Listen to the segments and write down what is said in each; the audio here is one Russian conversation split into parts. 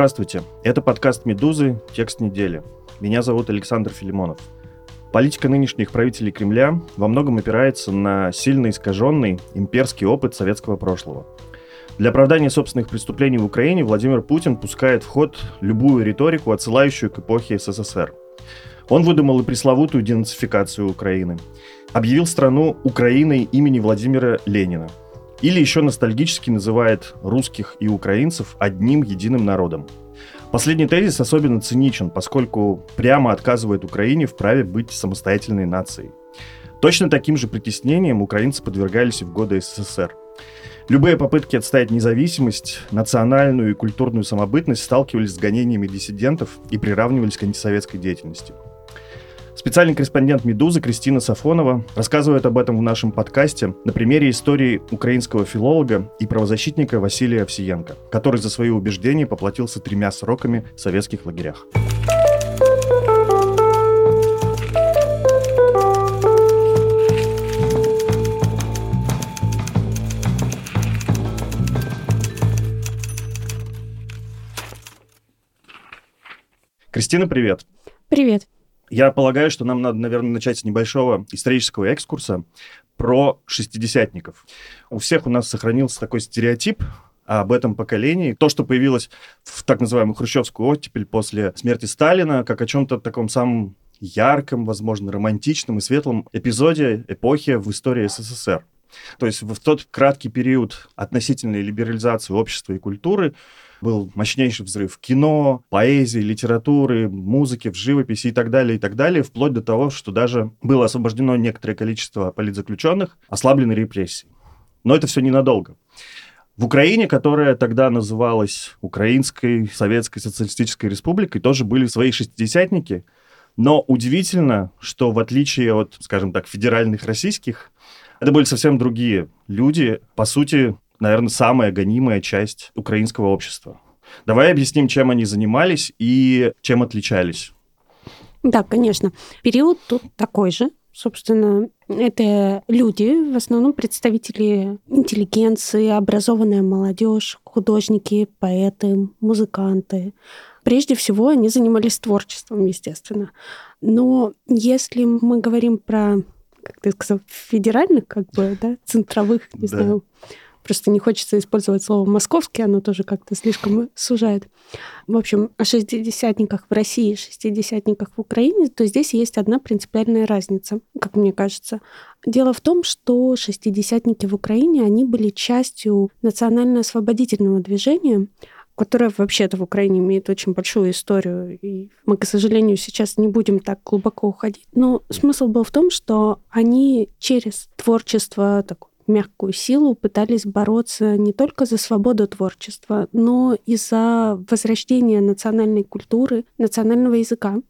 Здравствуйте, это подкаст «Медузы. Текст недели». Меня зовут Александр Филимонов. Политика нынешних правителей Кремля во многом опирается на сильно искаженный имперский опыт советского прошлого. Для оправдания собственных преступлений в Украине Владимир Путин пускает в ход любую риторику, отсылающую к эпохе СССР. Он выдумал и пресловутую денацификацию Украины. Объявил страну Украиной имени Владимира Ленина – или еще ностальгически называет русских и украинцев одним единым народом. Последний тезис особенно циничен, поскольку прямо отказывает Украине в праве быть самостоятельной нацией. Точно таким же притеснением украинцы подвергались и в годы СССР. Любые попытки отстоять независимость, национальную и культурную самобытность сталкивались с гонениями диссидентов и приравнивались к антисоветской деятельности – Специальный корреспондент «Медузы» Кристина Сафонова рассказывает об этом в нашем подкасте на примере истории украинского филолога и правозащитника Василия Овсиенко, который за свои убеждения поплатился тремя сроками в советских лагерях. Кристина, привет. Привет. Я полагаю, что нам надо, наверное, начать с небольшого исторического экскурса про шестидесятников. У всех у нас сохранился такой стереотип об этом поколении. То, что появилось в так называемую хрущевскую оттепель после смерти Сталина, как о чем-то таком самом ярком, возможно, романтичном и светлом эпизоде эпохи в истории СССР. То есть в тот краткий период относительной либерализации общества и культуры был мощнейший взрыв кино, поэзии, литературы, музыки, в живописи и так далее, и так далее, вплоть до того, что даже было освобождено некоторое количество политзаключенных, ослаблены репрессии. Но это все ненадолго. В Украине, которая тогда называлась Украинской Советской Социалистической Республикой, тоже были свои шестидесятники, но удивительно, что в отличие от, скажем так, федеральных российских, это были совсем другие люди, по сути, наверное, самая гонимая часть украинского общества. Давай объясним, чем они занимались и чем отличались. Да, конечно. Период тут такой же. Собственно, это люди, в основном представители интеллигенции, образованная молодежь, художники, поэты, музыканты. Прежде всего, они занимались творчеством, естественно. Но если мы говорим про, как ты сказал, федеральных, как бы, да, центровых, не да. знаю, Просто не хочется использовать слово «московский», оно тоже как-то слишком сужает. В общем, о шестидесятниках в России, шестидесятниках в Украине, то здесь есть одна принципиальная разница, как мне кажется. Дело в том, что шестидесятники в Украине, они были частью национально-освободительного движения, которое вообще-то в Украине имеет очень большую историю. И мы, к сожалению, сейчас не будем так глубоко уходить. Но смысл был в том, что они через творчество, такое мягкую силу пытались бороться не только за свободу творчества, но и за возрождение национальной культуры, национального языка.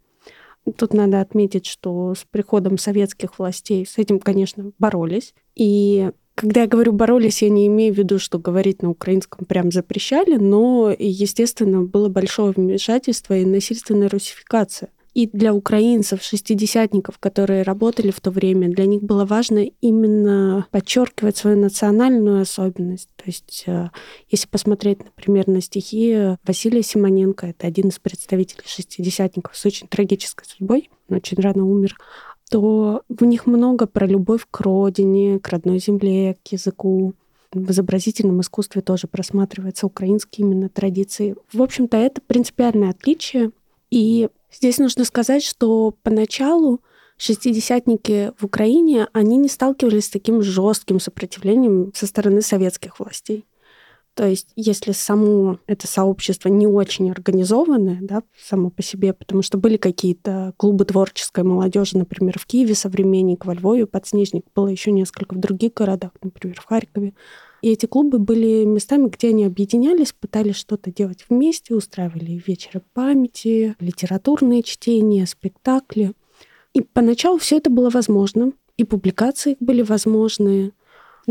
Тут надо отметить, что с приходом советских властей с этим, конечно, боролись. И когда я говорю боролись, я не имею в виду, что говорить на украинском прям запрещали, но, естественно, было большое вмешательство и насильственная русификация. И для украинцев, шестидесятников, которые работали в то время, для них было важно именно подчеркивать свою национальную особенность. То есть, э, если посмотреть, например, на стихи Василия Симоненко, это один из представителей шестидесятников с очень трагической судьбой, он очень рано умер, то в них много про любовь к родине, к родной земле, к языку. В изобразительном искусстве тоже просматриваются украинские именно традиции. В общем-то, это принципиальное отличие. И Здесь нужно сказать, что поначалу шестидесятники в Украине, они не сталкивались с таким жестким сопротивлением со стороны советских властей. То есть, если само это сообщество не очень организованное, да, само по себе, потому что были какие-то клубы творческой молодежи, например, в Киеве, Современник, во Львове, Подснежник, было еще несколько в других городах, например, в Харькове, И эти клубы были местами, где они объединялись, пытались что-то делать вместе, устраивали вечеры памяти, литературные чтения, спектакли. И поначалу все это было возможно, и публикации были возможны.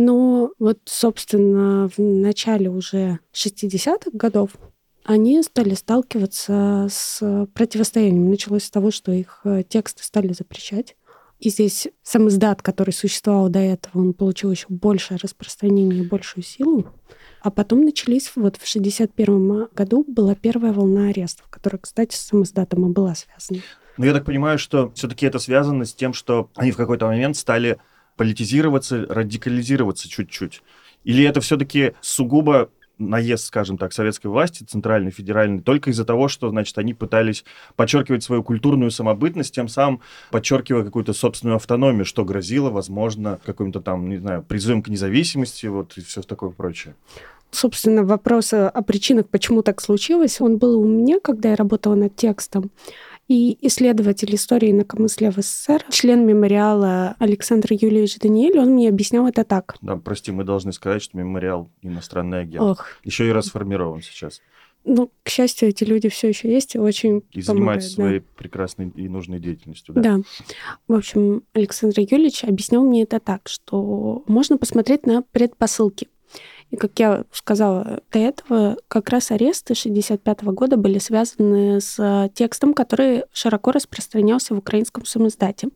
Но вот, собственно, в начале уже 60-х годов они стали сталкиваться с противостоянием. Началось с того, что их э, тексты стали запрещать. И здесь сам издат, который существовал до этого, он получил еще большее распространение и большую силу. А потом начались, вот в 61 году была первая волна арестов, которая, кстати, с самым издатом и была связана. Но я так понимаю, что все-таки это связано с тем, что они в какой-то момент стали политизироваться, радикализироваться чуть-чуть. Или это все-таки сугубо наезд, скажем так, советской власти, центральной, федеральной, только из-за того, что, значит, они пытались подчеркивать свою культурную самобытность, тем самым подчеркивая какую-то собственную автономию, что грозило, возможно, каким-то там, не знаю, призывом к независимости, вот, и все такое прочее. Собственно, вопрос о причинах, почему так случилось, он был у меня, когда я работала над текстом. И исследователь истории инакомыслия в СССР, член мемориала Александр Юльевич Даниэль, он мне объяснял это так. Да, прости, мы должны сказать, что мемориал иностранный агент. Ох. Еще и расформирован сейчас. Ну, к счастью, эти люди все еще есть и очень И занимаются да. своей прекрасной и нужной деятельностью. Да. да. В общем, Александр Юльевич объяснял мне это так, что можно посмотреть на предпосылки. И, как я сказала до этого, как раз аресты 65 года были связаны с текстом, который широко распространялся в украинском самоиздате.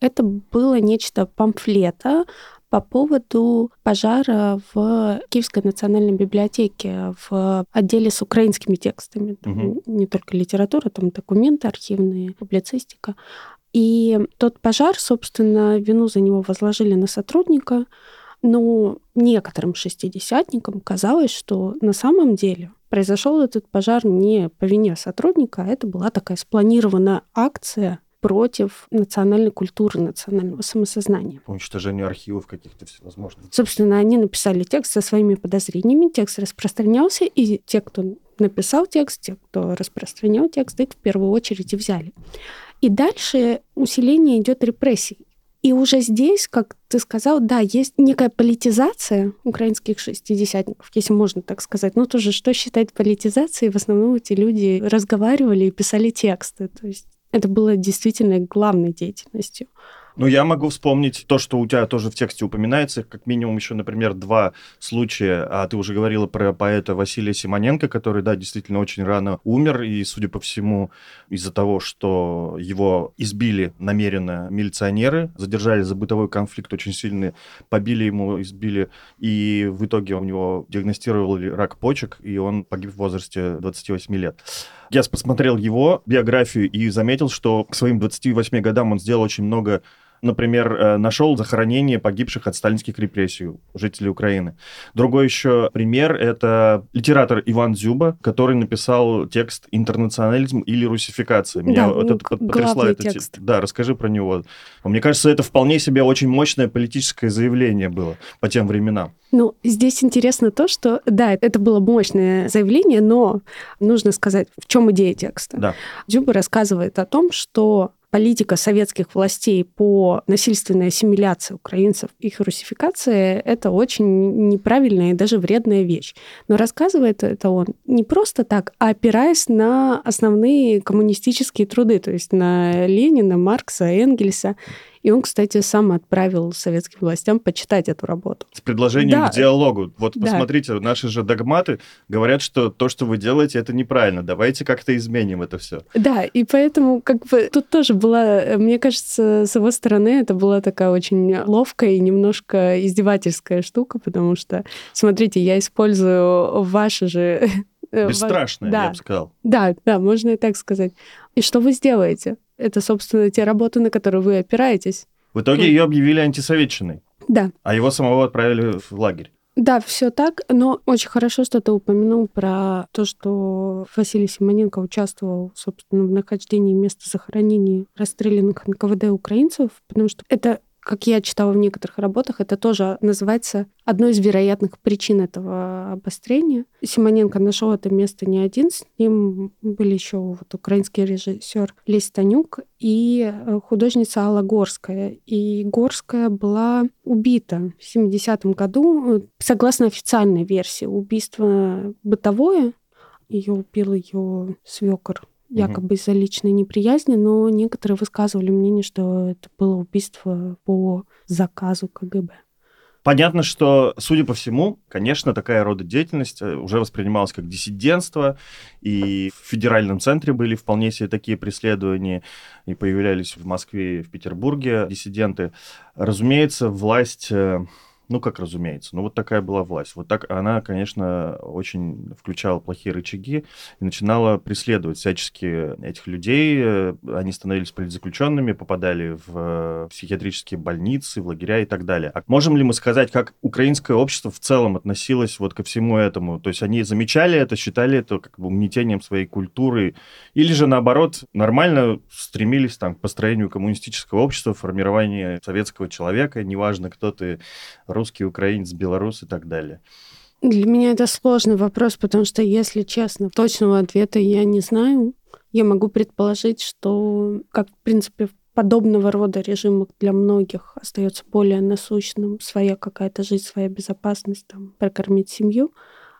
Это было нечто памфлета по поводу пожара в Киевской национальной библиотеке в отделе с украинскими текстами. Угу. Не только литература, там документы архивные, публицистика. И тот пожар, собственно, вину за него возложили на сотрудника, но некоторым шестидесятникам казалось, что на самом деле произошел этот пожар не по вине сотрудника, а это была такая спланированная акция против национальной культуры, национального самосознания. По уничтожению архивов каких-то всевозможных. Собственно, они написали текст со своими подозрениями, текст распространялся, и те, кто написал текст, те, кто распространял текст, их в первую очередь и взяли. И дальше усиление идет репрессий. И уже здесь, как ты сказал, да, есть некая политизация украинских шестидесятников, если можно так сказать. Ну, тоже, что считать политизацией? В основном эти люди разговаривали и писали тексты. То есть это было действительно главной деятельностью. Ну, я могу вспомнить то, что у тебя тоже в тексте упоминается, как минимум еще, например, два случая. А ты уже говорила про поэта Василия Симоненко, который, да, действительно очень рано умер, и, судя по всему, из-за того, что его избили намеренно милиционеры, задержали за бытовой конфликт очень сильный, побили ему, избили, и в итоге у него диагностировали рак почек, и он погиб в возрасте 28 лет. Я посмотрел его биографию и заметил, что к своим 28 годам он сделал очень много например, э, нашел захоронение погибших от сталинских репрессий жителей Украины. Другой еще пример — это литератор Иван Зюба, который написал текст «Интернационализм или русификация». Меня да, вот это потрясло. Это, текст. Да, расскажи про него. Мне кажется, это вполне себе очень мощное политическое заявление было по тем временам. Ну, здесь интересно то, что, да, это было мощное заявление, но нужно сказать, в чем идея текста. Да. Дзюба рассказывает о том, что политика советских властей по насильственной ассимиляции украинцев, их русификации, это очень неправильная и даже вредная вещь. Но рассказывает это он не просто так, а опираясь на основные коммунистические труды, то есть на Ленина, Маркса, Энгельса. И он, кстати, сам отправил советским властям почитать эту работу. С предложением да. к диалогу. Вот да. посмотрите, наши же догматы говорят, что то, что вы делаете, это неправильно. Давайте как-то изменим это все. Да, и поэтому как бы тут тоже была, мне кажется, с его стороны это была такая очень ловкая и немножко издевательская штука, потому что, смотрите, я использую ваши же Бесстрашная, да. я бы сказал. Да, да, можно и так сказать. И что вы сделаете? Это, собственно, те работы, на которые вы опираетесь. В итоге ее объявили антисоветчиной. Да. А его самого отправили в лагерь. Да, все так, но очень хорошо, что ты упомянул про то, что Василий Симоненко участвовал, собственно, в нахождении места захоронения расстрелянных НКВД украинцев, потому что это как я читала в некоторых работах, это тоже называется одной из вероятных причин этого обострения. Симоненко нашел это место не один, с ним были еще вот украинский режиссер Лесь Танюк и э, художница Алла Горская. И Горская была убита в 70-м году, согласно официальной версии. Убийство бытовое, ее убил ее свекор якобы из-за личной неприязни, но некоторые высказывали мнение, что это было убийство по заказу КГБ. Понятно, что, судя по всему, конечно, такая рода деятельность э, уже воспринималась как диссидентство, и в федеральном центре были вполне себе такие преследования, и появлялись в Москве и в Петербурге диссиденты. Разумеется, власть э, ну, как разумеется. Ну, вот такая была власть. Вот так она, конечно, очень включала плохие рычаги и начинала преследовать всячески этих людей. Они становились политзаключенными, попадали в психиатрические больницы, в лагеря и так далее. А можем ли мы сказать, как украинское общество в целом относилось вот ко всему этому? То есть они замечали это, считали это как бы угнетением своей культуры, или же наоборот нормально стремились там, к построению коммунистического общества, формированию советского человека, неважно, кто ты, русский, украинец, белорус и так далее? Для меня это сложный вопрос, потому что, если честно, точного ответа я не знаю. Я могу предположить, что, как, в принципе, в подобного рода режимах для многих остается более насущным своя какая-то жизнь, своя безопасность, там, прокормить семью.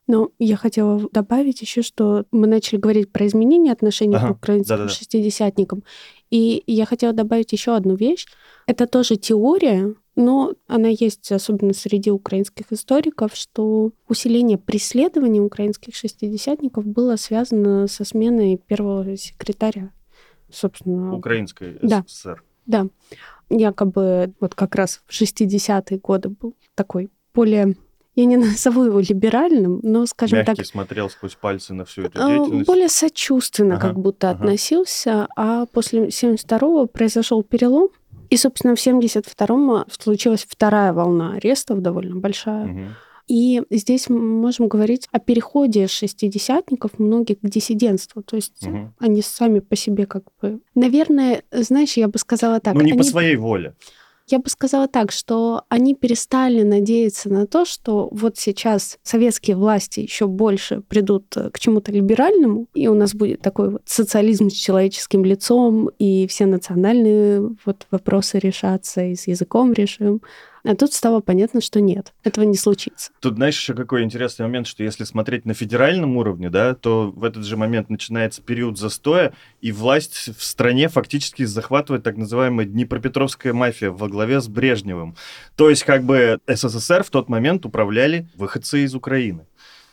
Но я хотела добавить еще, что мы начали говорить про изменения отношений ага, к украинским да -да -да. шестидесятникам. И я хотела добавить еще одну вещь. Это тоже теория, но она есть, особенно среди украинских историков, что усиление преследования украинских шестидесятников было связано со сменой первого секретаря, собственно. Украинской да. СССР. Да. Якобы вот как раз в 60-е годы был такой более я не назову его либеральным, но, скажем Мягкий так... смотрел сквозь пальцы на всю эту а, деятельность. Более сочувственно ага, как будто ага. относился, а после 72-го произошел перелом, и, собственно, в 72-м случилась вторая волна арестов, довольно большая. Угу. И здесь мы можем говорить о переходе шестидесятников многих к диссидентству. То есть угу. они сами по себе как бы... Наверное, знаешь, я бы сказала так. Ну, не они... по своей воле. Я бы сказала так, что они перестали надеяться на то, что вот сейчас советские власти еще больше придут э, к чему-то либеральному, и у нас будет такой вот социализм с человеческим лицом, и все национальные вот вопросы решатся, и с языком решим. А тут стало понятно, что нет, этого не случится. Тут, знаешь, еще какой интересный момент, что если смотреть на федеральном уровне, да, то в этот же момент начинается период застоя, и власть в стране фактически захватывает так называемая Днепропетровская мафия во главе с Брежневым. То есть как бы СССР в тот момент управляли выходцы из Украины.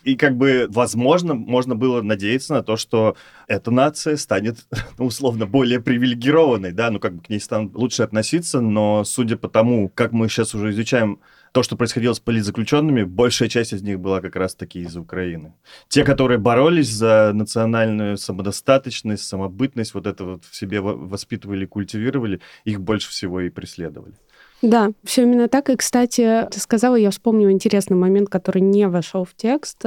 И как бы, возможно, можно было надеяться на то, что эта нация станет, ну, условно, более привилегированной, да, ну, как бы к ней станут лучше относиться, но судя по тому, как мы сейчас уже изучаем то, что происходило с политзаключенными, большая часть из них была как раз-таки из Украины. Те, которые боролись за национальную самодостаточность, самобытность, вот это вот в себе воспитывали, культивировали, их больше всего и преследовали. Да, все именно так. И, кстати, ты сказала, я вспомнила интересный момент, который не вошел в текст.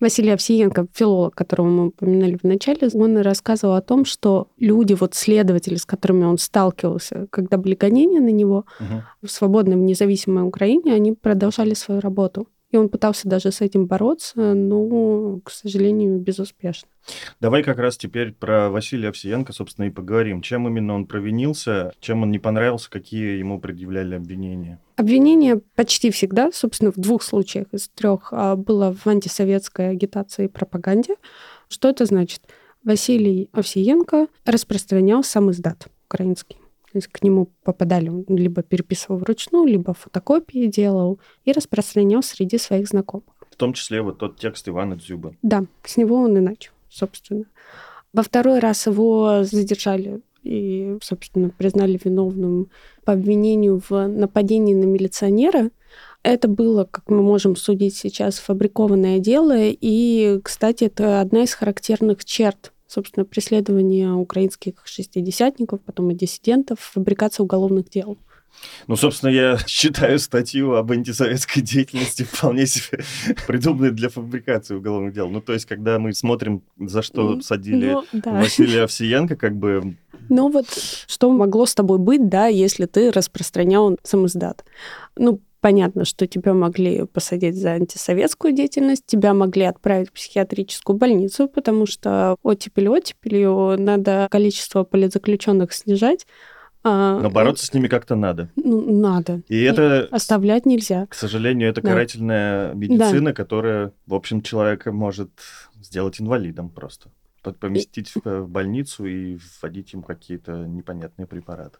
Василий Овсиенко, филолог, которого мы упоминали в начале, он рассказывал о том, что люди, вот следователи, с которыми он сталкивался, когда были гонения на него угу. в свободной, в независимой Украине, они продолжали свою работу. И он пытался даже с этим бороться, но, к сожалению, безуспешно. Давай как раз теперь про Василия Овсиенко, собственно, и поговорим. Чем именно он провинился, чем он не понравился, какие ему предъявляли обвинения? Обвинение почти всегда, собственно, в двух случаях из трех а, было в антисоветской агитации и пропаганде. Что это значит? Василий Овсиенко распространял сам издат украинский. К нему попадали, он либо переписывал вручную, либо фотокопии делал и распространял среди своих знакомых. В том числе вот тот текст Ивана Дзюба. Да, с него он и начал, собственно. Во второй раз его задержали и, собственно, признали виновным по обвинению в нападении на милиционера. Это было, как мы можем судить сейчас, фабрикованное дело. И, кстати, это одна из характерных черт собственно, преследование украинских шестидесятников, потом и диссидентов, фабрикация уголовных дел. Ну, собственно, я считаю статью об антисоветской деятельности вполне себе придуманной для фабрикации уголовных дел. Ну, то есть, когда мы смотрим, за что садили ну, да. Василия Овсиенко, как бы Но вот что могло с тобой быть, да, если ты распространял самоздат? Ну, Понятно, что тебя могли посадить за антисоветскую деятельность, тебя могли отправить в психиатрическую больницу, потому что оттепель оттепелью надо количество политзаключенных снижать. А, Но бороться с ними как-то надо. Ну, надо. И, И это... Оставлять нельзя. К сожалению, это да. карательная медицина, да. которая, в общем, человека может сделать инвалидом просто. Поместить и... в больницу и вводить им какие-то непонятные препараты.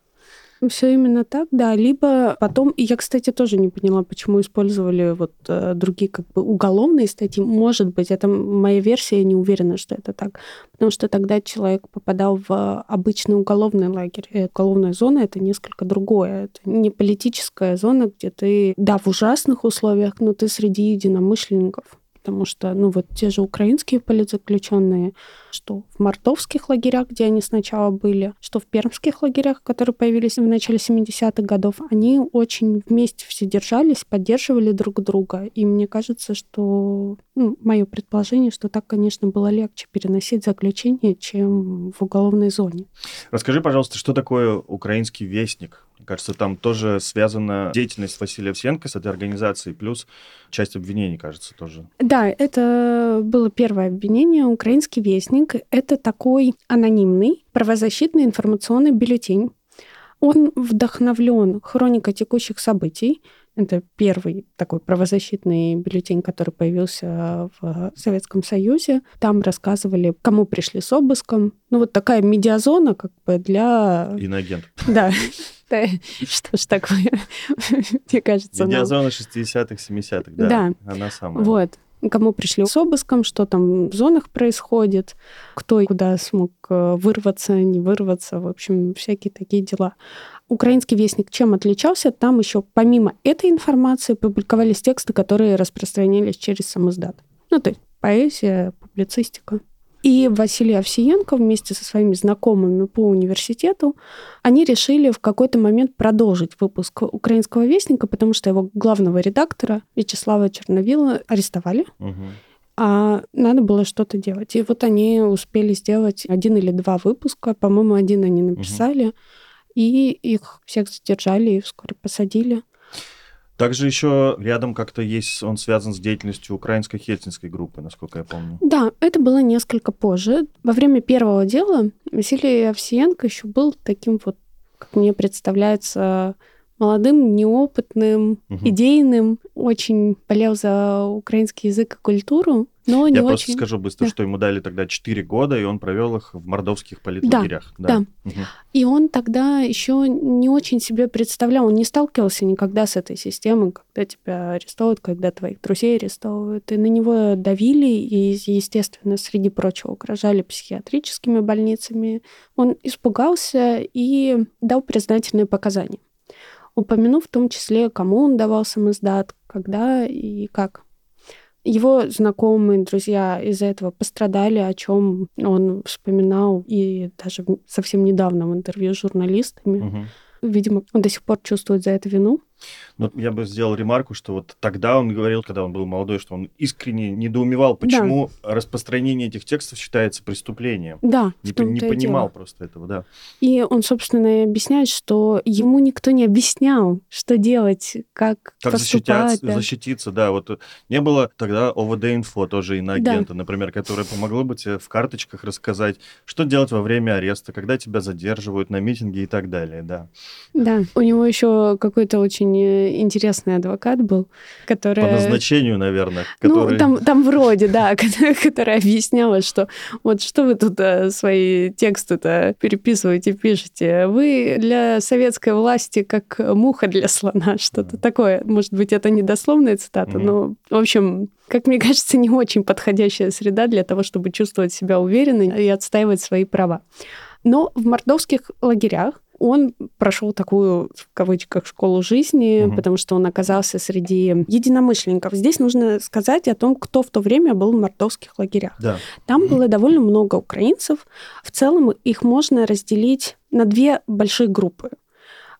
Все именно так, да. Либо потом, и я, кстати, тоже не поняла, почему использовали вот э, другие как бы уголовные статьи. Может быть, это моя версия, я не уверена, что это так. Потому что тогда человек попадал в обычный уголовный лагерь. И уголовная зона — это несколько другое. Это не политическая зона, где ты, да, в ужасных условиях, но ты среди единомышленников потому что, ну, вот те же украинские политзаключенные, что в мордовских лагерях, где они сначала были, что в пермских лагерях, которые появились в начале 70-х годов, они очень вместе все держались, поддерживали друг друга. И мне кажется, что, ну, мое предположение, что так, конечно, было легче переносить заключение, чем в уголовной зоне. Расскажи, пожалуйста, что такое украинский вестник? Кажется, там тоже связана деятельность Василия Овсенко с этой организацией, плюс часть обвинений, кажется, тоже. Да, это было первое обвинение. Украинский вестник — это такой анонимный правозащитный информационный бюллетень. Он вдохновлен хроникой текущих событий. Это первый такой правозащитный бюллетень, который появился в Советском Союзе. Там рассказывали, кому пришли с обыском. Ну, вот такая медиазона как бы для... Иноагент. Да, да, что ж такое, мне кажется. Медиазона 60-х, 70-х, да, да. Она самая. Вот кому пришли с обыском, что там в зонах происходит, кто куда смог э, вырваться, не вырваться, в общем, всякие такие дела. Украинский вестник чем отличался? Там еще помимо этой информации публиковались тексты, которые распространялись через самоздат. Ну, то есть поэзия, публицистика. И Василий Овсиенко вместе со своими знакомыми по университету, они решили в какой-то момент продолжить выпуск «Украинского вестника», потому что его главного редактора Вячеслава Черновила арестовали. Угу. А надо было что-то делать. И вот они успели сделать один или два выпуска. По-моему, один они написали. Угу. И их всех задержали и вскоре посадили. Также еще рядом как-то есть, он связан с деятельностью украинской хельсинской группы, насколько я помню. Да, это было несколько позже. Во время первого дела Василий Овсиенко еще был таким вот, как мне представляется, молодым, неопытным, угу. идейным, очень болел за украинский язык и культуру. Но не Я очень... просто скажу быстро, да. что ему дали тогда 4 года, и он провел их в мордовских политлагерях. Да, да. да. Угу. И он тогда еще не очень себе представлял, он не сталкивался никогда с этой системой, когда тебя арестовывают, когда твоих друзей арестовывают. И на него давили, и, естественно, среди прочего угрожали психиатрическими больницами. Он испугался и дал признательные показания упомянув в том числе, кому он давал самоздат, когда и как. Его знакомые, друзья из-за этого пострадали, о чем он вспоминал и даже совсем недавно в интервью с журналистами. Угу. Видимо, он до сих пор чувствует за это вину. Но я бы сделал ремарку, что вот тогда он говорил, когда он был молодой, что он искренне недоумевал, почему да. распространение этих текстов считается преступлением. Да. Не, не понимал дело. просто этого, да. И он, собственно, и объясняет, что ему никто не объяснял, что делать, как Как защититься, да. защититься, да. Вот не было тогда ОВД-инфо, тоже иноагента, да. например, которое помогло бы тебе в карточках рассказать, что делать во время ареста, когда тебя задерживают на митинге и так далее, да. Да. У него еще какой-то очень очень э, интересный адвокат был, который... По назначению, наверное. Ну, который... Ну, там, там вроде, да, которая объясняла, что вот что вы тут э, свои тексты-то переписываете, пишете. Вы для советской власти как муха для слона, что-то такое. Может быть, это не дословная цитата, но, в общем, как мне кажется, не очень подходящая среда для того, чтобы чувствовать себя уверенно и отстаивать свои права. Но в мордовских лагерях он прошел такую, в кавычках, школу жизни, угу. потому что он оказался среди единомышленников. Здесь нужно сказать о том, кто в то время был в мордовских лагерях. Да. Там было довольно много украинцев. В целом их можно разделить на две большие группы.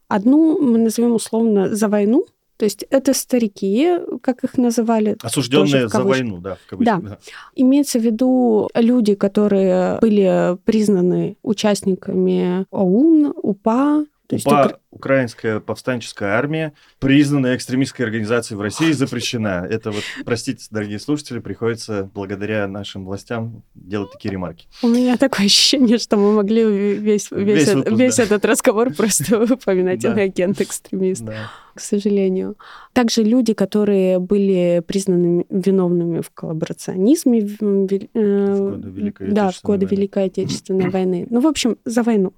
Одну мы назовем условно за войну, То есть это старики, как их называли. Осужденные за войну, да, в. Да. да. Имеется в виду люди, которые были признаны участниками ОУН, УПА, то есть УПА, Украинская повстанческая армия, признанная экстремистской организацией в России, запрещена. Это вот, простите, дорогие слушатели, приходится благодаря нашим властям делать такие ремарки. У меня такое ощущение, что мы могли весь, весь, весь, выпуск, весь да. этот разговор просто упоминать иноагент-экстремист. Да. К сожалению. Также люди, которые были признаны виновными в коллаборационизме в, э, в годы Великой да, в годы Великой Отечественной войны. Ну, в общем, за войну.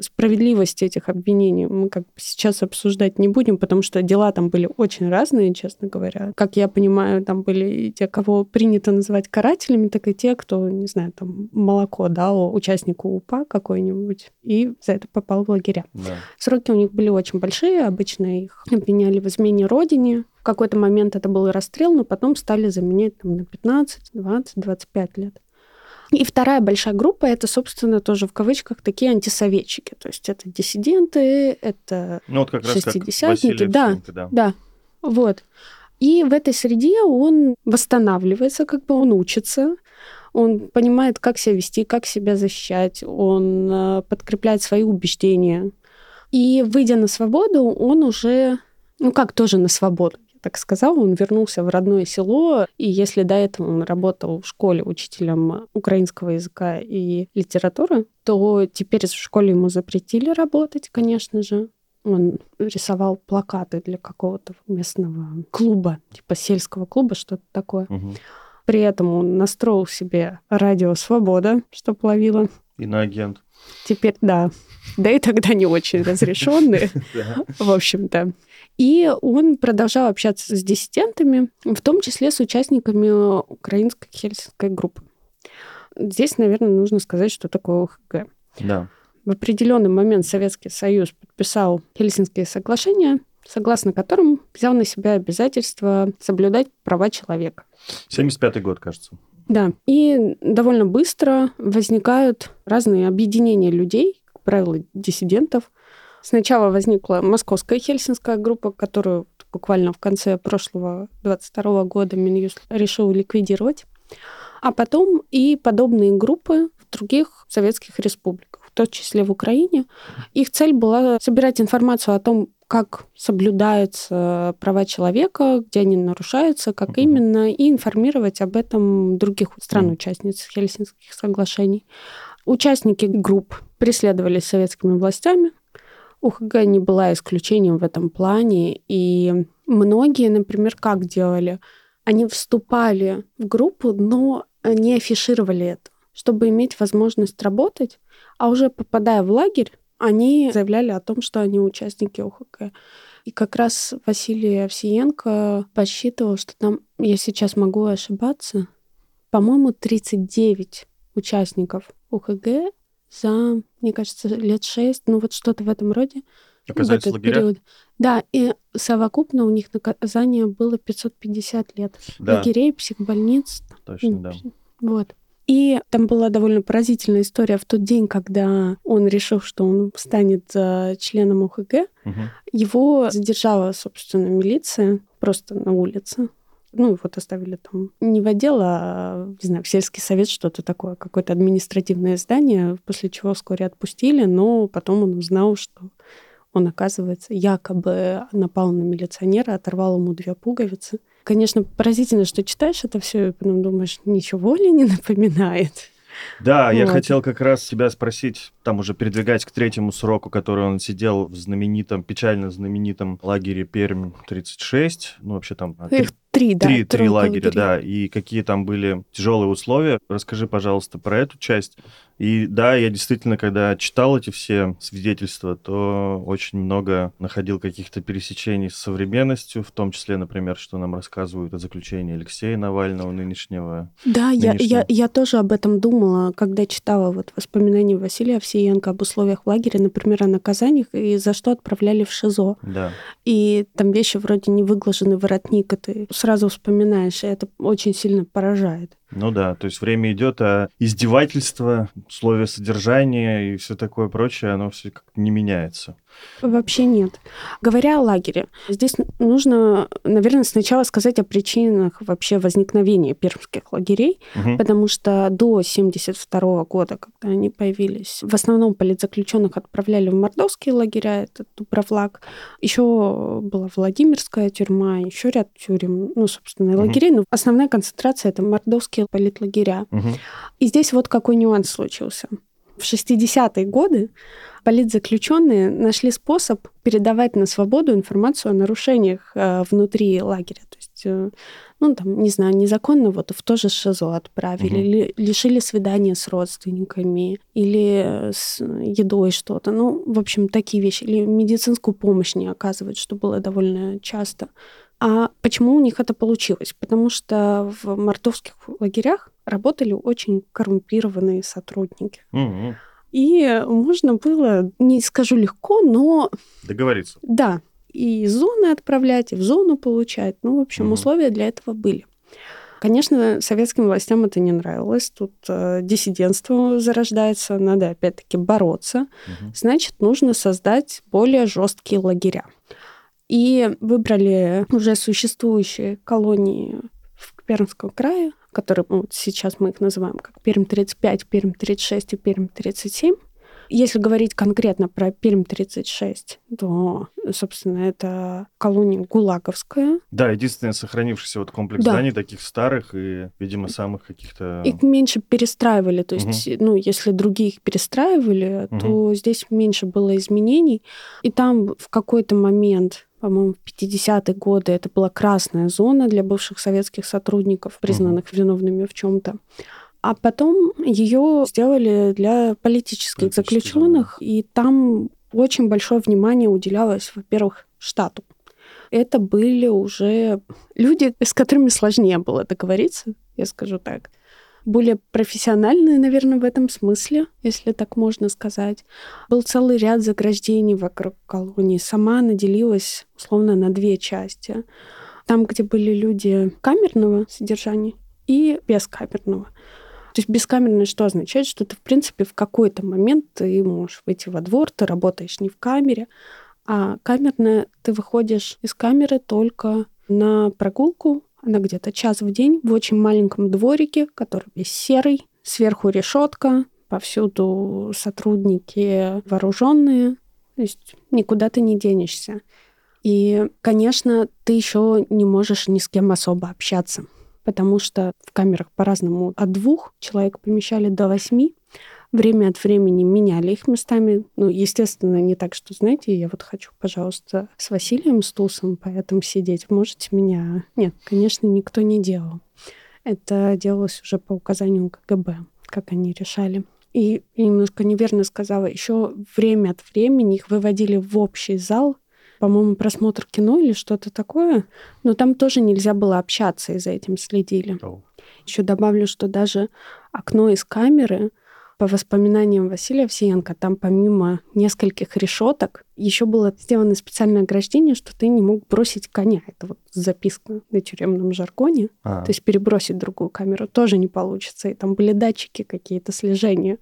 Справедливость этих обвинений мы как бы сейчас обсуждать не будем, потому что дела там были очень разные, честно говоря. Как я понимаю, там были и те, кого принято называть карателями, так и те, кто, не знаю, там молоко дал участнику УПА какой-нибудь и за это попал в лагеря. Да. Сроки у них были очень большие, обычно их обвиняли в измене родине, в какой-то момент это был расстрел, но потом стали заменять там, на 15, 20, 25 лет. И вторая большая группа это, собственно, тоже в кавычках такие антисоветчики. То есть это диссиденты, это ну, вот как шестидесятники. Раз да, да, да. Вот. И в этой среде он восстанавливается, как бы он учится, он понимает, как себя вести, как себя защищать, он э, подкрепляет свои убеждения. И выйдя на свободу, он уже, ну как тоже на свободу, так сказал, он вернулся в родное село, и если до этого он работал в школе учителем украинского языка и литературы, то теперь в школе ему запретили работать, конечно же. Он рисовал плакаты для какого-то местного клуба, типа сельского клуба, что-то такое. Угу. При этом он настроил себе радио «Свобода», чтобы ловило. Иноагент. Теперь, да. Да и тогда не очень разрешенные, в общем-то. И он продолжал общаться с диссидентами, в том числе с участниками украинской хельсинской группы. Здесь, наверное, нужно сказать, что такое ОХГ. Да. В определенный момент Советский Союз подписал Хельсинские соглашения, согласно которым взял на себя обязательство соблюдать права человека. 75 год, кажется. Да, и довольно быстро возникают разные объединения людей, как правило, диссидентов, Сначала возникла московская хельсинская группа, которую буквально в конце прошлого 22 года Минюст решил ликвидировать. А потом и подобные группы в других советских республиках, в том числе в Украине. Их цель была собирать информацию о том, как соблюдаются права человека, где они нарушаются, как uh-huh. именно, и информировать об этом других стран-участниц Хельсинских соглашений. Участники групп преследовались советскими властями, УХГ не была исключением в этом плане, и многие, например, как делали? Они вступали в группу, но не афишировали это, чтобы иметь возможность работать, а уже попадая в лагерь, они заявляли о том, что они участники ОХГ. И как раз Василий Овсиенко подсчитывал, что там, я сейчас могу ошибаться, по-моему, 39 участников УХГ за, мне кажется, лет шесть, ну вот что-то в этом роде. Оказались в, этот в период. Да, и совокупно у них наказание было 550 лет. Да. Лагерей, психбольниц. Точно, да. Вот. И там была довольно поразительная история в тот день, когда он решил, что он станет э, членом УХГ. Угу. Его задержала, собственно, милиция просто на улице ну, вот оставили там не в отдел, а, не знаю, в сельский совет, что-то такое, какое-то административное здание, после чего вскоре отпустили, но потом он узнал, что он, оказывается, якобы напал на милиционера, оторвал ему две пуговицы. Конечно, поразительно, что читаешь это все и потом думаешь, ничего ли не напоминает. Да, вот. я хотел как раз тебя спросить, там уже передвигаясь к третьему сроку, который он сидел в знаменитом, печально знаменитом лагере Пермь-36, ну вообще там... А, Их три, да. Три, три лагеря, да, и какие там были тяжелые условия. Расскажи, пожалуйста, про эту часть. И да, я действительно, когда читал эти все свидетельства, то очень много находил каких-то пересечений с современностью, в том числе, например, что нам рассказывают о заключении Алексея Навального нынешнего. Да, нынешнего. Я, я, я тоже об этом думала, когда читала вот воспоминания Василия Овсиенко об условиях в лагере, например, о наказаниях и за что отправляли в ШИЗО. Да. И там вещи вроде не выглаженный воротник, и ты сразу вспоминаешь, и это очень сильно поражает. Ну да, то есть время идет, а издевательство, условия содержания и все такое прочее, оно все как-то не меняется. Вообще нет. Говоря о лагере, здесь нужно, наверное, сначала сказать о причинах вообще возникновения пермских лагерей, угу. потому что до 1972 года, когда они появились, в основном политзаключенных отправляли в мордовские лагеря, это Дубровлаг. Еще была Владимирская тюрьма, еще ряд тюрем, ну, собственно, угу. лагерей, но основная концентрация это мордовские политлагеря. Угу. И здесь вот какой нюанс случился. В 60-е годы политзаключенные нашли способ передавать на свободу информацию о нарушениях э, внутри лагеря. То есть, э, ну, там, не знаю, незаконно вот в то же ШИЗО отправили, угу. или лишили свидания с родственниками, или с едой что-то. Ну, в общем, такие вещи. Или медицинскую помощь не оказывают, что было довольно часто. А почему у них это получилось? Потому что в мордовских лагерях работали очень коррумпированные сотрудники. Угу. И можно было, не скажу легко, но... Договориться. Да. И из зоны отправлять, и в зону получать. Ну, в общем, угу. условия для этого были. Конечно, советским властям это не нравилось. Тут э, диссидентство зарождается, надо опять-таки бороться. Угу. Значит, нужно создать более жесткие лагеря. И выбрали уже существующие колонии в Пермском крае, которые ну, сейчас мы их называем как Перм-35, Перм-36 и Перм-37. Если говорить конкретно про Перм-36, то, собственно, это колония Гулаговская. Да, единственный сохранившийся вот комплекс да. зданий таких старых и, видимо, самых каких-то... Их меньше перестраивали, то есть, угу. ну, если другие их перестраивали, угу. то здесь меньше было изменений. И там в какой-то момент по-моему, в 50-е годы это была красная зона для бывших советских сотрудников, признанных угу. виновными в чем-то. А потом ее сделали для политических заключенных, да. и там очень большое внимание уделялось, во-первых, штату. Это были уже люди, с которыми сложнее было договориться, я скажу так более профессиональные, наверное, в этом смысле, если так можно сказать. Был целый ряд заграждений вокруг колонии. Сама она делилась условно на две части. Там, где были люди камерного содержания и бескамерного. То есть бескамерное что означает? Что ты, в принципе, в какой-то момент ты можешь выйти во двор, ты работаешь не в камере, а камерное ты выходишь из камеры только на прогулку она где-то час в день в очень маленьком дворике, который весь серый, сверху решетка, повсюду сотрудники вооруженные, то есть никуда ты не денешься. И, конечно, ты еще не можешь ни с кем особо общаться, потому что в камерах по-разному от двух человек помещали до восьми, время от времени меняли их местами. Ну, естественно, не так, что, знаете, я вот хочу, пожалуйста, с Василием Стусом поэтому сидеть. Можете меня... Нет, конечно, никто не делал. Это делалось уже по указанию КГБ, как они решали. И немножко неверно сказала, еще время от времени их выводили в общий зал, по-моему, просмотр кино или что-то такое, но там тоже нельзя было общаться, и за этим следили. Oh. Еще добавлю, что даже окно из камеры по воспоминаниям Василия Овсиенко, там помимо нескольких решеток еще было сделано специальное ограждение, что ты не мог бросить коня. Это вот записка на тюремном жаргоне. А. То есть перебросить другую камеру тоже не получится. И там были датчики какие-то слежения.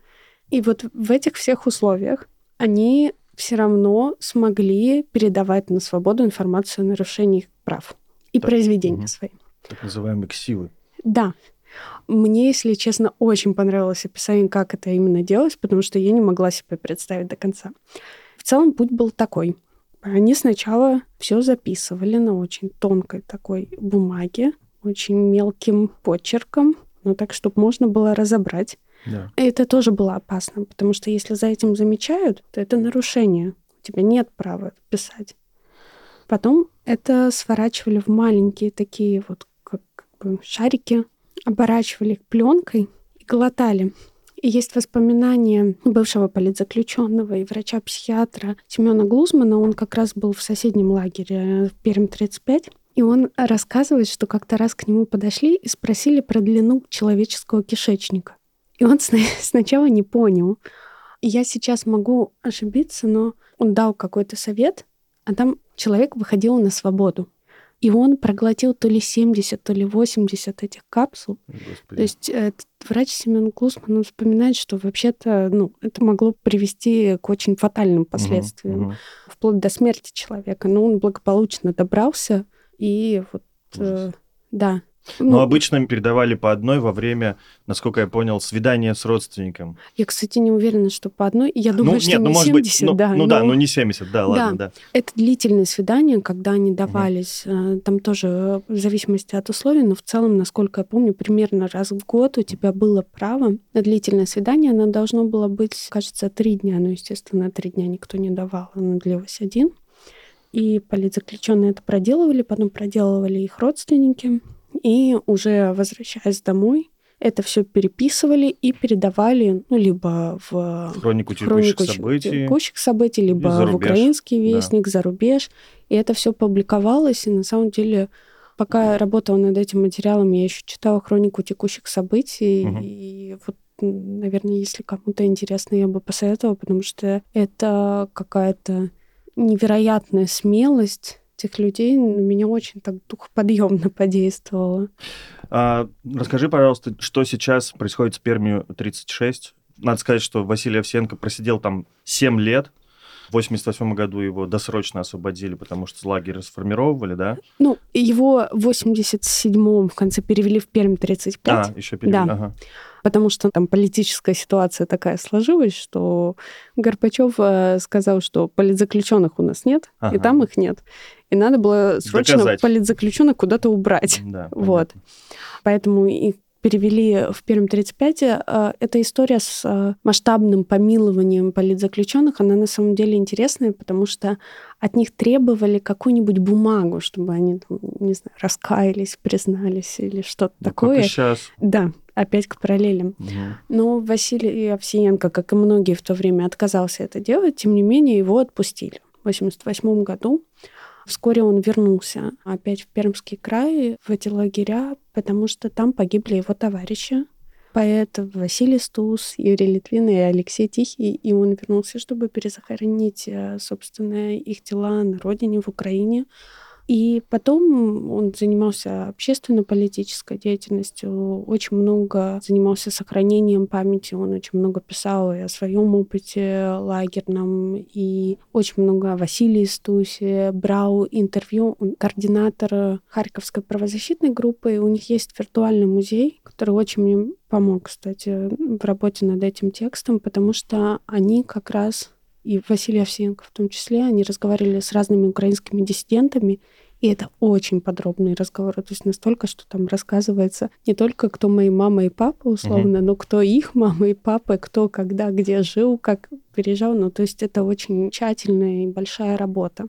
И вот в этих всех условиях они все равно смогли передавать на свободу информацию о нарушении прав и так, произведения угу. свои. Так называемые ксивы. Да, мне, если честно, очень понравилось описание, как это именно делалось, потому что я не могла себе представить до конца. В целом путь был такой. Они сначала все записывали на очень тонкой такой бумаге, очень мелким почерком, но так, чтобы можно было разобрать. Да. Это тоже было опасно, потому что если за этим замечают, то это нарушение. У тебя нет права писать. Потом это сворачивали в маленькие такие вот как, бы шарики, оборачивали пленкой и глотали. И есть воспоминания бывшего политзаключенного и врача-психиатра Семена Глузмана. Он как раз был в соседнем лагере в Перм-35. И он рассказывает, что как-то раз к нему подошли и спросили про длину человеческого кишечника. И он сначала не понял. И я сейчас могу ошибиться, но он дал какой-то совет, а там человек выходил на свободу. И он проглотил то ли 70, то ли 80 этих капсул. Господи. То есть этот врач Семен Клусман он вспоминает, что вообще-то ну, это могло привести к очень фатальным последствиям, Мгм, мгм. вплоть до смерти человека. Но он благополучно добрался, и вот, Ужас. э, да. Но Ну, обычно им передавали по одной во время, насколько я понял, свидания с родственником. Я, кстати, не уверена, что по одной. Я думаю, ну, что нет, не ну, может 70, быть, ну, да. ну да, но- ну не 70, да, ладно, да. Это длительные свидания, когда они давались. э, Там тоже э, в зависимости от условий, но в целом, насколько я помню, примерно раз в год у тебя было право на длительное свидание. Оно должно было быть, кажется, три дня. Но, естественно, три дня никто не давал. Оно длилось один. И политзаключенные это проделывали, потом проделывали их родственники. И уже возвращаясь домой, это все переписывали и передавали, ну, либо в Хронику текущих хронику событий. текущих событий, либо в украинский Да. вестник, за рубеж. И это все публиковалось. И на самом деле, пока я работала над этим материалом, я еще читала хронику текущих событий. Мгм. И вот, наверное, если кому-то интересно, я бы посоветовала, потому что это какая-то невероятная смелость этих людей на меня очень так духоподъемно подействовала. А, расскажи, пожалуйста, что сейчас происходит с Пермию 36? Надо сказать, что Василий Овсенко просидел там 7 лет. В 88 году его досрочно освободили, потому что лагерь расформировали, да? Ну, его в 87-м в конце перевели в Пермь 35. А, еще перевели. Да. Ага. потому что там политическая ситуация такая сложилась, что Горбачев э, сказал, что политзаключенных у нас нет, Ага. и там их нет. И надо было срочно Доказать. политзаключенных куда-то убрать. Да, Вот. понятно. Поэтому их перевели в Пермь 35. Э, Эта история с э, масштабным помилованием политзаключенных, она на самом деле интересная, потому что от них требовали какую-нибудь бумагу, чтобы они, не знаю, раскаялись, признались или что-то Ну, такое. Как и сейчас. Да, опять к параллелям. Мгм. Но Василий Овсиенко, как и многие в то время, отказался это делать. Тем не менее, его отпустили в 1988 году. Вскоре он вернулся опять в Пермский край, в эти лагеря, потому что там погибли его товарищи. Поэт Василий Стус, Юрий Литвин и Алексей Тихий. И он вернулся, чтобы перезахоронить, э, собственно, их тела на родине, в Украине. И потом он занимался общественно-политической деятельностью, очень много занимался сохранением памяти, он очень много писал и о своем опыте лагерном, и очень много о Василии Стусе, брал интервью, он координатор Харьковской правозащитной группы, и у них есть виртуальный музей, который очень мне помог, кстати, в работе над этим текстом, потому что они как раз и Василий Овсиенко в том числе, они разговаривали с разными украинскими диссидентами, и это очень подробные разговоры, то есть настолько, что там рассказывается не только кто мои мама и папа, условно, но кто их мама и папа, кто когда, где жил, как переезжал. Ну, то есть это очень тщательная и большая работа.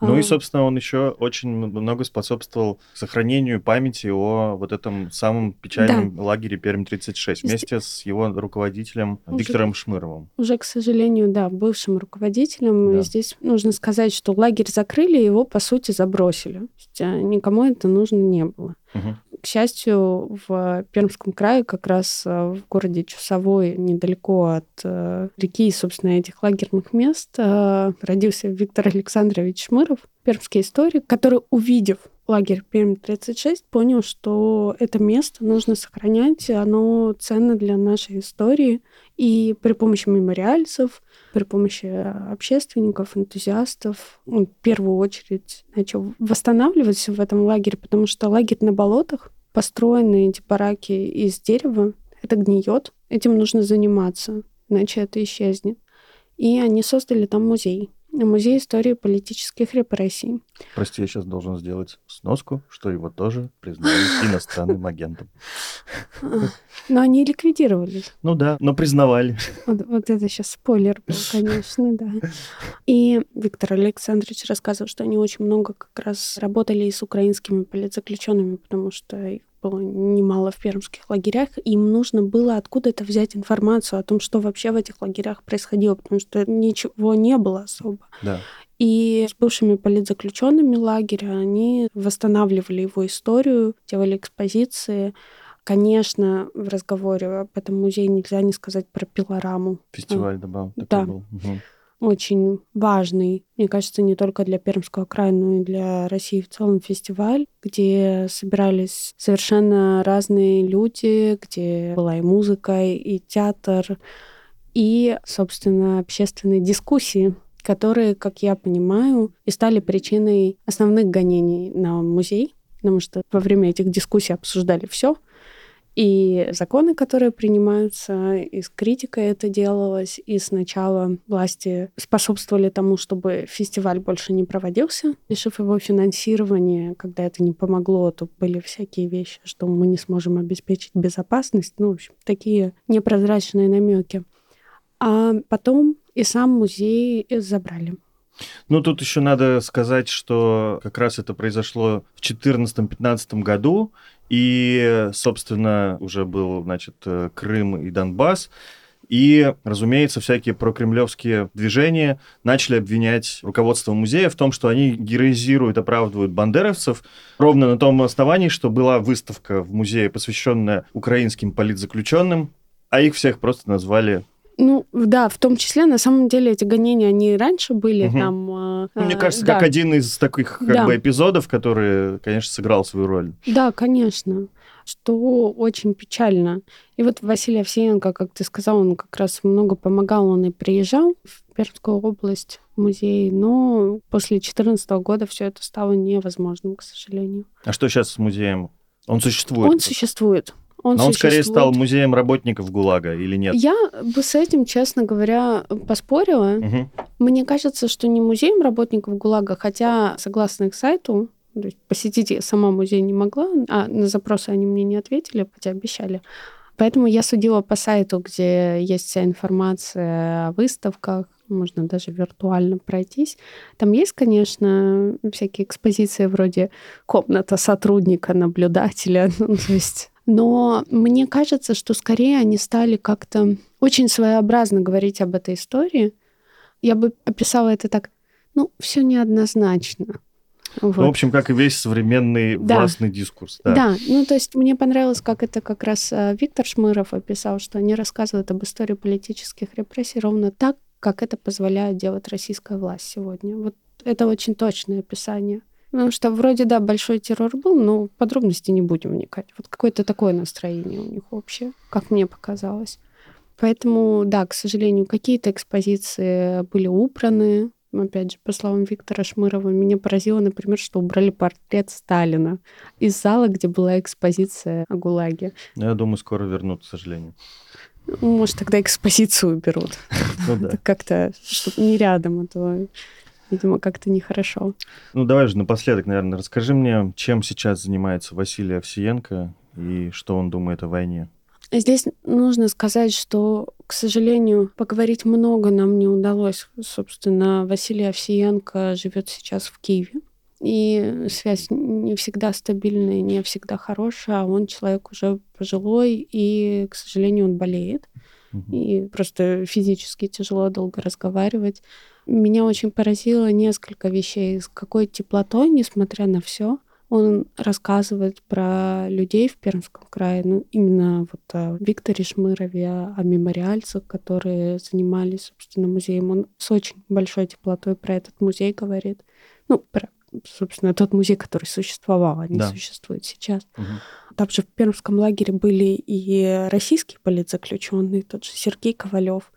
Ну и, собственно, он еще очень много способствовал сохранению памяти о вот этом самом печальном лагере Пермь-36 вместе с его руководителем Уже- Виктором Шмыровым. Уже, к сожалению, да, бывшим руководителем. Да. И здесь нужно сказать, что лагерь закрыли, его, по сути, забросили. А, никому это нужно не было. Мгм. К счастью, в Пермском крае, как раз э, в городе Чусовой, недалеко от э, реки и, собственно, этих лагерных мест, э, родился Виктор Александрович Шмыров, пермский историк, который, увидев лагерь Пермь-36, понял, что это место нужно сохранять, оно ценно для нашей истории. И при помощи мемориальцев, при помощи общественников, энтузиастов, он в первую очередь начал восстанавливаться в этом лагере, потому что лагерь на болотах, построенные эти бараки из дерева, это гниет, этим нужно заниматься, иначе это исчезнет. И они создали там музей. Музей истории политических репрессий. Прости, я сейчас должен сделать сноску, что его тоже признали иностранным агентом. Но они ликвидировались. Ну да, но признавали. Вот, вот это сейчас спойлер был, конечно, да. И Виктор Александрович рассказывал, что они очень много как раз работали и с украинскими политзаключенными, потому что их было немало в пермских лагерях. Им нужно было откуда-то взять информацию о том, что вообще в этих лагерях происходило, потому что ничего не было особо. Да. И с бывшими политзаключенными лагеря они восстанавливали его историю, делали экспозиции. Конечно, в разговоре об этом музее нельзя не сказать про пилораму. Фестиваль добавил. Да. был. Мгм. очень важный, мне кажется, не только для Пермского края, но и для России в целом фестиваль, где собирались совершенно разные люди, где была и музыка, и театр, и, собственно, общественные дискуссии, которые, как я понимаю, и стали причиной основных гонений на музей, потому что во время этих дискуссий обсуждали все, и законы, которые принимаются, и с критикой это делалось, и сначала власти способствовали тому, чтобы фестиваль больше не проводился, лишив его финансирования. Когда это не помогло, то были всякие вещи, что мы не сможем обеспечить безопасность. Ну, в общем, такие непрозрачные намеки. А потом и сам музей забрали. Ну, тут еще надо сказать, что как раз это произошло в 2014-2015 году, и, собственно, уже был, значит, э, Крым и Донбасс. И, разумеется, всякие прокремлевские движения начали обвинять руководство музея в том, что они героизируют, оправдывают бандеровцев ровно на том основании, что была выставка в музее, посвященная украинским политзаключенным, а их всех просто назвали ну, да, в том числе, на самом деле, эти гонения, они раньше были угу. там... Э, мне кажется, да. как один из таких как да. бы эпизодов, который, конечно, сыграл свою роль. Да, конечно что очень печально. И вот Василий Овсеенко, как ты сказал, он как раз много помогал, он и приезжал в Пермскую область, в музей, но после 2014 года все это стало невозможным, к сожалению. А что сейчас с музеем? Он существует? Он существует. Он Но он скорее стал музеем работников ГУЛАГа или нет? Я бы с этим, честно говоря, поспорила. Угу. Мне кажется, что не музеем работников ГУЛАГа, хотя, согласно их сайту, то есть посетить я сама музей не могла, а на запросы они мне не ответили, хотя обещали. Поэтому я судила по сайту, где есть вся информация о выставках, можно даже виртуально пройтись. Там есть, конечно, всякие экспозиции вроде комната сотрудника, наблюдателя, ну, то есть но мне кажется, что скорее они стали как-то очень своеобразно говорить об этой истории. Я бы описала это так, ну, все неоднозначно. Вот. Ну, в общем, как и весь современный да. властный дискурс. Да. да, ну то есть мне понравилось, как это как раз э, Виктор Шмыров описал, что они рассказывают об истории политических репрессий ровно так, как это позволяет делать российская власть сегодня. Вот это очень точное описание. Потому что вроде, да, большой террор был, но в подробности не будем вникать. Вот какое-то такое настроение у них общее, как мне показалось. Поэтому, да, к сожалению, какие-то экспозиции были убраны. Опять же, по словам Виктора Шмырова, меня поразило, например, что убрали портрет Сталина из зала, где была экспозиция о ГУЛАГе. Ну, я думаю, скоро вернут, к сожалению. Может, тогда экспозицию уберут. Ну да. Как-то, не рядом, а то видимо, как-то нехорошо. Ну, давай же напоследок, наверное, расскажи мне, чем сейчас занимается Василий Овсиенко и что он думает о войне. Здесь нужно сказать, что, к сожалению, поговорить много нам не удалось. Собственно, Василий Овсиенко живет сейчас в Киеве. И связь не всегда стабильная, не всегда хорошая, а он человек уже пожилой, и, к сожалению, он болеет. Угу. И просто физически тяжело долго разговаривать. Меня очень поразило несколько вещей, с какой теплотой, несмотря на все, он рассказывает про людей в Пермском крае, ну, именно вот о Викторе Шмырове, о мемориальцах, которые занимались, собственно, музеем. Он с очень большой теплотой про этот музей говорит. Ну, про, собственно, тот музей, который существовал, а не да. существует сейчас. Угу. Там же в Пермском лагере были и российские политзаключенные, тот же Сергей Ковалев.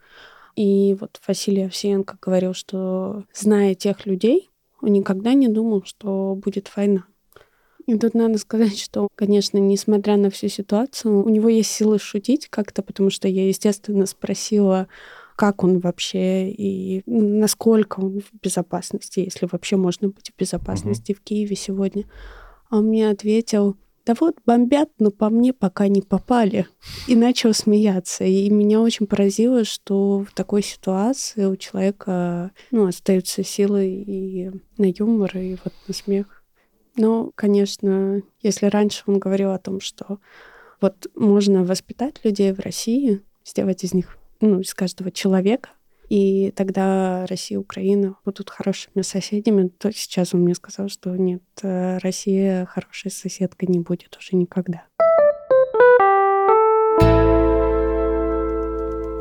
И вот Василий Овсеенко говорил, что зная тех людей, он никогда не думал, что будет война. И тут надо сказать, что, конечно, несмотря на всю ситуацию, у него есть силы шутить как-то, потому что я, естественно, спросила, как он вообще и насколько он в безопасности, если вообще можно быть в безопасности uh-huh. в Киеве сегодня. А он мне ответил, да вот бомбят, но по мне пока не попали. И начал смеяться. И меня очень поразило, что в такой ситуации у человека ну, остаются силы и на юмор, и вот на смех. Но, конечно, если раньше он говорил о том, что вот можно воспитать людей в России, сделать из них, ну, из каждого человека, и тогда Россия и Украина будут хорошими соседями, то сейчас он мне сказал, что нет, э, Россия хорошей соседкой не будет уже никогда.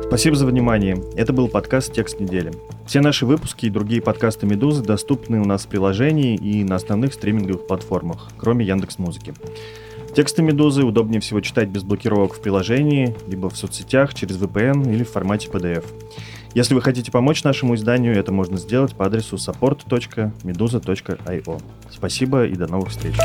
Спасибо за внимание. Это был подкаст «Текст недели». Все наши выпуски и другие подкасты «Медузы» доступны у нас в приложении и на основных стриминговых платформах, кроме Яндекс Музыки. Тексты «Медузы» удобнее всего читать без блокировок в приложении, либо в соцсетях через VPN или в формате PDF. Если вы хотите помочь нашему изданию, это можно сделать по адресу support.meduza.io. Спасибо и до новых встреч.